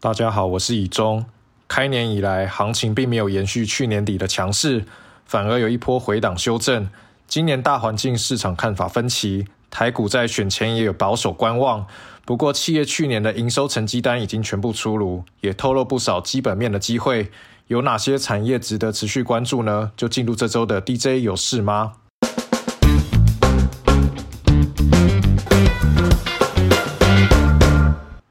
大家好，我是以中。开年以来，行情并没有延续去年底的强势，反而有一波回档修正。今年大环境市场看法分歧，台股在选前也有保守观望。不过，企业去年的营收成绩单已经全部出炉，也透露不少基本面的机会。有哪些产业值得持续关注呢？就进入这周的 DJ 有事吗？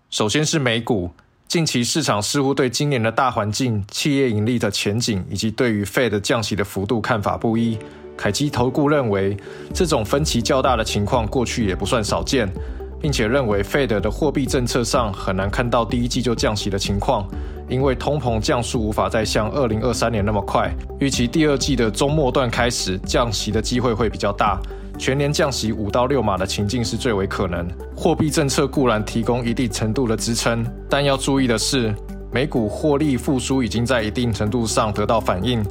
首先是美股。近期市场似乎对今年的大环境、企业盈利的前景以及对于 Fed 降息的幅度看法不一。凯基投顾认为，这种分歧较大的情况过去也不算少见，并且认为 Fed 的货币政策上很难看到第一季就降息的情况，因为通膨降速无法再像二零二三年那么快。预期第二季的中末段开始降息的机会会比较大。全年降息五到六码的情境是最为可能。货币政策固然提供一定程度的支撑，但要注意的是，美股获利复苏已经在一定程度上得到反应，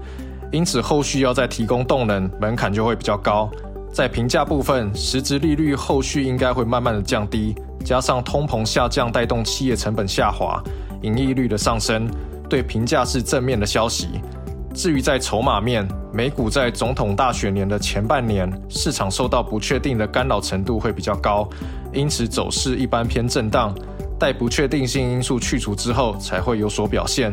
因此后续要再提供动能，门槛就会比较高。在评价部分，实质利率后续应该会慢慢的降低，加上通膨下降带动企业成本下滑，盈利率的上升，对评价是正面的消息。至于在筹码面，美股在总统大选年的前半年，市场受到不确定的干扰程度会比较高，因此走势一般偏震荡。待不确定性因素去除之后，才会有所表现。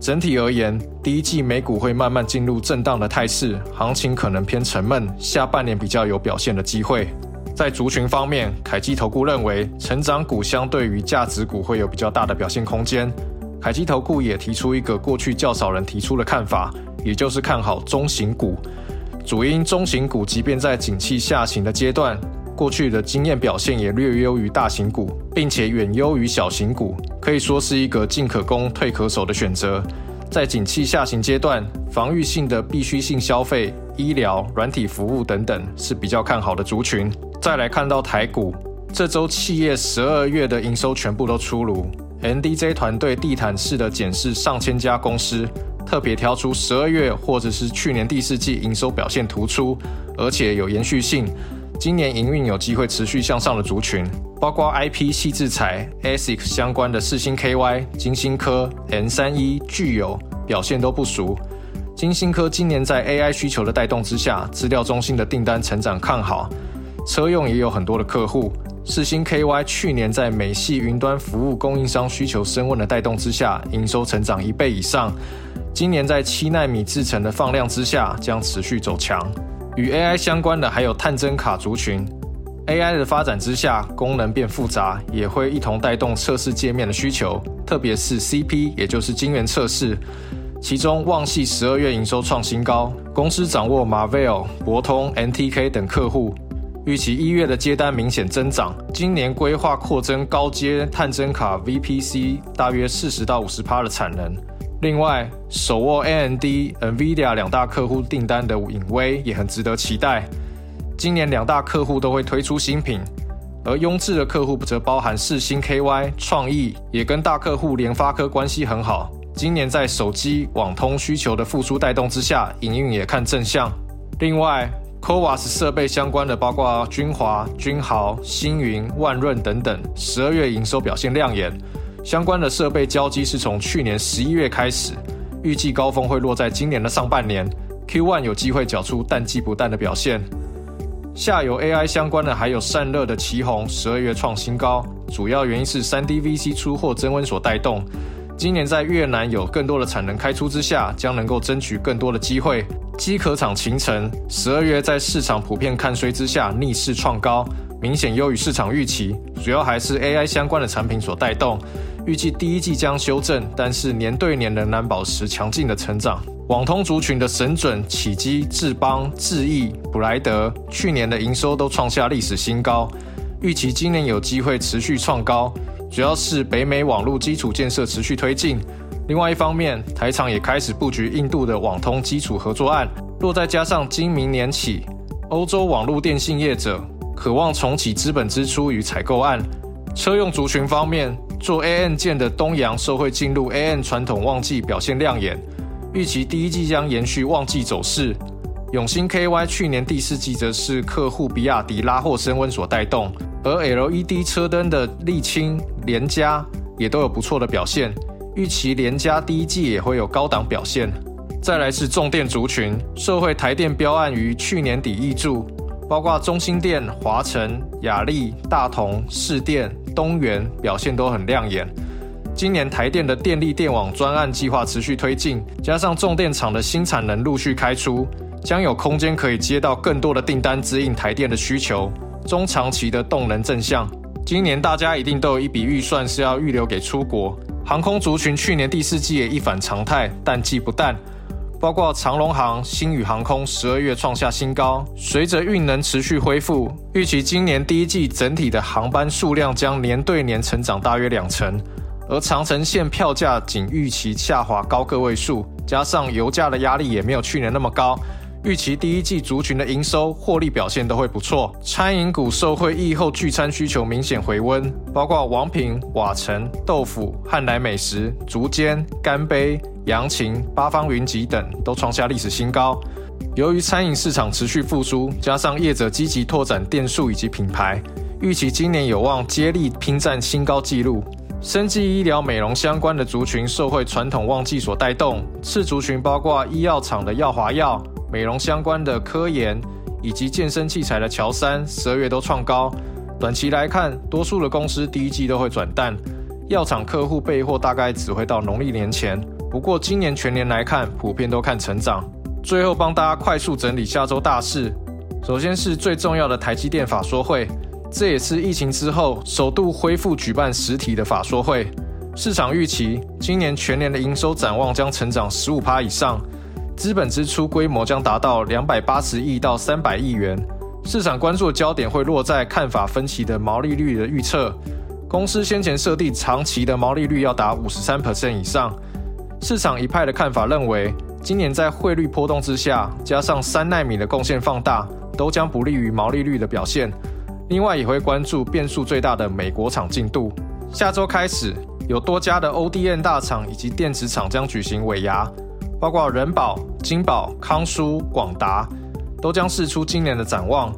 整体而言，第一季美股会慢慢进入震荡的态势，行情可能偏沉闷，下半年比较有表现的机会。在族群方面，凯基投顾认为，成长股相对于价值股会有比较大的表现空间。凯基投顾也提出一个过去较少人提出的看法，也就是看好中型股。主因中型股即便在景气下行的阶段，过去的经验表现也略优于大型股，并且远优于小型股，可以说是一个进可攻退可守的选择。在景气下行阶段，防御性的必需性消费、医疗、软体服务等等是比较看好的族群。再来看到台股，这周企业十二月的营收全部都出炉。NDJ 团队地毯式的检视上千家公司，特别挑出十二月或者是去年第四季营收表现突出，而且有延续性，今年营运有机会持续向上的族群，包括 IP 细制材、ASIC 相关的四星 KY、金星科、N 三一、具有表现都不俗。金星科今年在 AI 需求的带动之下，资料中心的订单成长看好，车用也有很多的客户。四星 KY 去年在美系云端服务供应商需求升温的带动之下，营收成长一倍以上。今年在七纳米制程的放量之下，将持续走强。与 AI 相关的还有探针卡族群。AI 的发展之下，功能变复杂，也会一同带动测试界面的需求，特别是 CP，也就是晶圆测试。其中旺系十二月营收创新高，公司掌握 Marvell、博通、NTK 等客户。预期一月的接单明显增长，今年规划扩增高阶探针卡 VPC 大约四十到五十趴的产能。另外，手握 AMD、NVIDIA 两大客户订单的影威也很值得期待。今年两大客户都会推出新品，而雍智的客户则包含四星 KY、创意，也跟大客户联发科关系很好。今年在手机、网通需求的复苏带动之下，营运也看正向。另外，c o v a s 设备相关的，包括君华、君豪、星云、万润等等，十二月营收表现亮眼。相关的设备交机是从去年十一月开始，预计高峰会落在今年的上半年。Q1 有机会缴出淡季不淡的表现。下游 AI 相关的还有散热的旗宏，十二月创新高，主要原因是三 DVC 出货增温所带动。今年在越南有更多的产能开出之下，将能够争取更多的机会。机壳厂秦城十二月在市场普遍看衰之下逆势创高，明显优于市场预期，主要还是 AI 相关的产品所带动。预计第一季将修正，但是年对年仍然保持强劲的成长。网通族群的神准、启基、智邦、智易、布莱德去年的营收都创下历史新高，预期今年有机会持续创高。主要是北美网络基础建设持续推进，另外一方面，台厂也开始布局印度的网通基础合作案。若再加上今明年起，欧洲网络电信业者渴望重启资本支出与采购案，车用族群方面，做 AN 件的东阳受惠进入 AN 传统旺季表现亮眼，预期第一季将延续旺季走势。永兴 KY 去年第四季则是客户比亚迪拉货升温所带动。而 LED 车灯的沥青、联佳也都有不错的表现，预期联家第一季也会有高档表现。再来是重电族群，社会台电标案于去年底挹注，包括中心电、华晨、雅力、大同、市电、东元表现都很亮眼。今年台电的电力电网专案计划持续推进，加上重电厂的新产能陆续开出，将有空间可以接到更多的订单，支应台电的需求。中长期的动能正向，今年大家一定都有一笔预算是要预留给出国航空族群。去年第四季也一反常态，淡季不淡，包括长龙航、星宇航空，十二月创下新高。随着运能持续恢复，预期今年第一季整体的航班数量将年对年成长大约两成。而长城线票价仅预期下滑高个位数，加上油价的压力也没有去年那么高。预期第一季族群的营收、获利表现都会不错。餐饮股受惠疫后聚餐需求明显回温，包括王品、瓦城、豆腐、汉来美食、竹间、干杯、扬琴、八方云集等都创下历史新高。由于餐饮市场持续复苏，加上业者积极拓展店数以及品牌，预期今年有望接力拼战新高纪录。生技医疗美容相关的族群受惠传统旺季所带动，次族群包括医药厂的药华药。美容相关的科研以及健身器材的乔三，十二月都创高。短期来看，多数的公司第一季都会转淡，药厂客户备货大概只会到农历年前。不过今年全年来看，普遍都看成长。最后帮大家快速整理下周大事，首先是最重要的台积电法说会，这也是疫情之后首度恢复举办实体的法说会。市场预期今年全年的营收展望将成长十五趴以上。资本支出规模将达到两百八十亿到三百亿元，市场关注的焦点会落在看法分歧的毛利率的预测。公司先前设定长期的毛利率要达五十三 percent 以上，市场一派的看法认为，今年在汇率波动之下，加上三纳米的贡献放大，都将不利于毛利率的表现。另外也会关注变数最大的美国厂进度。下周开始，有多家的 ODN 大厂以及电池厂将举行尾牙。包括人保、金宝、康舒、广达，都将释出今年的展望。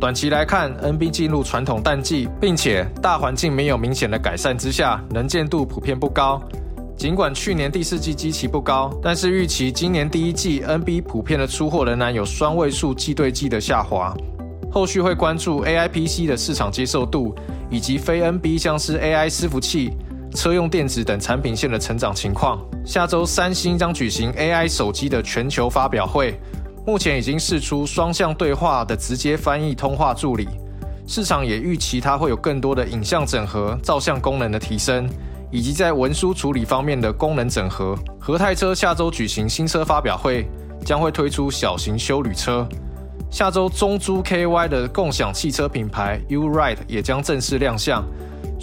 短期来看，NB 进入传统淡季，并且大环境没有明显的改善之下，能见度普遍不高。尽管去年第四季基期不高，但是预期今年第一季 NB 普遍的出货仍然有双位数季对季的下滑。后续会关注 AI PC 的市场接受度，以及非 NB 像是 AI 伺服器。车用电子等产品线的成长情况。下周三星将举行 AI 手机的全球发表会，目前已经试出双向对话的直接翻译通话助理，市场也预期它会有更多的影像整合、照相功能的提升，以及在文书处理方面的功能整合。和泰车下周举行新车发表会，将会推出小型修旅车。下周中租 KY 的共享汽车品牌 Uride 也将正式亮相。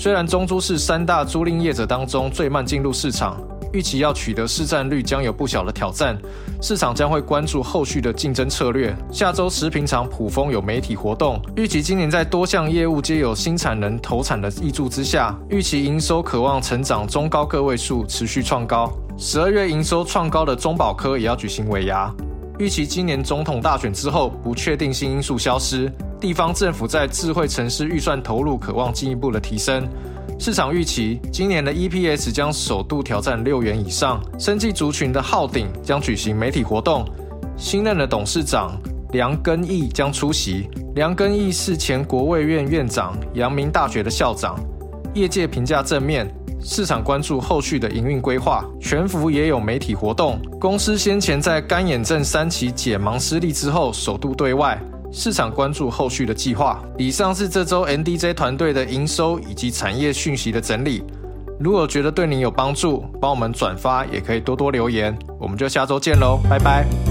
虽然中租是三大租赁业者当中最慢进入市场，预期要取得市占率将有不小的挑战，市场将会关注后续的竞争策略。下周食品厂普丰有媒体活动，预期今年在多项业务皆有新产能投产的益助之下，预期营收渴望成长中高个位数，持续创高。十二月营收创高的中保科也要举行尾牙，预期今年总统大选之后，不确定性因素消失。地方政府在智慧城市预算投入渴望进一步的提升，市场预期今年的 EPS 将首度挑战六元以上。生技族群的浩鼎将举行媒体活动，新任的董事长梁根义将出席。梁根义是前国卫院院长、阳明大学的校长，业界评价正面，市场关注后续的营运规划。全福也有媒体活动，公司先前在干眼症三期解盲失利之后，首度对外。市场关注后续的计划。以上是这周 NDJ 团队的营收以及产业讯息的整理。如果觉得对你有帮助，帮我们转发，也可以多多留言。我们就下周见喽，拜拜。